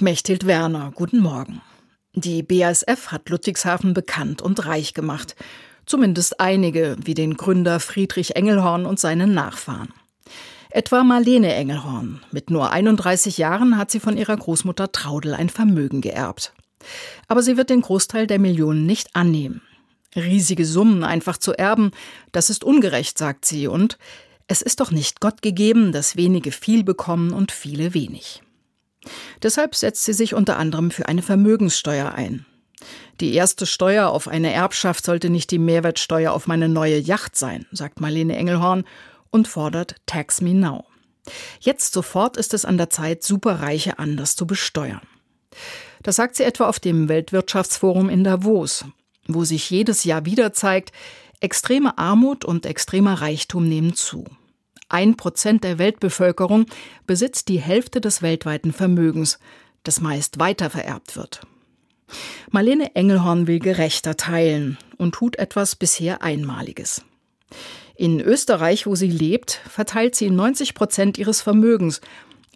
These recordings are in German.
Mechthild Werner. Guten Morgen. Die BASF hat Ludwigshafen bekannt und reich gemacht. Zumindest einige, wie den Gründer Friedrich Engelhorn und seinen Nachfahren. Etwa Marlene Engelhorn. Mit nur 31 Jahren hat sie von ihrer Großmutter Traudel ein Vermögen geerbt. Aber sie wird den Großteil der Millionen nicht annehmen. Riesige Summen einfach zu erben, das ist ungerecht, sagt sie, und es ist doch nicht Gott gegeben, dass wenige viel bekommen und viele wenig. Deshalb setzt sie sich unter anderem für eine Vermögenssteuer ein. Die erste Steuer auf eine Erbschaft sollte nicht die Mehrwertsteuer auf meine neue Yacht sein, sagt Marlene Engelhorn und fordert Tax Me Now. Jetzt sofort ist es an der Zeit, Superreiche anders zu besteuern. Das sagt sie etwa auf dem Weltwirtschaftsforum in Davos, wo sich jedes Jahr wieder zeigt, extreme Armut und extremer Reichtum nehmen zu. Ein Prozent der Weltbevölkerung besitzt die Hälfte des weltweiten Vermögens, das meist weitervererbt wird. Marlene Engelhorn will gerechter teilen und tut etwas bisher Einmaliges. In Österreich, wo sie lebt, verteilt sie 90 Prozent ihres Vermögens,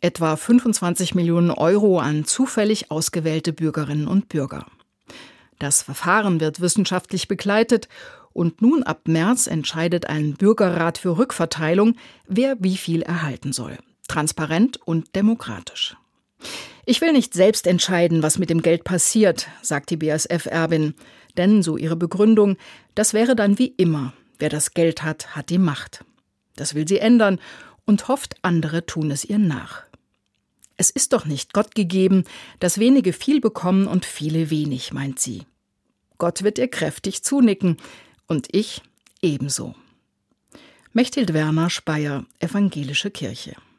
etwa 25 Millionen Euro an zufällig ausgewählte Bürgerinnen und Bürger. Das Verfahren wird wissenschaftlich begleitet und nun ab März entscheidet ein Bürgerrat für Rückverteilung, wer wie viel erhalten soll. Transparent und demokratisch. Ich will nicht selbst entscheiden, was mit dem Geld passiert, sagt die BASF-Erbin. Denn, so ihre Begründung, das wäre dann wie immer. Wer das Geld hat, hat die Macht. Das will sie ändern und hofft, andere tun es ihr nach. Es ist doch nicht Gott gegeben, dass wenige viel bekommen und viele wenig, meint sie. Gott wird ihr kräftig zunicken und ich ebenso. Mechthild Werner Speyer, Evangelische Kirche.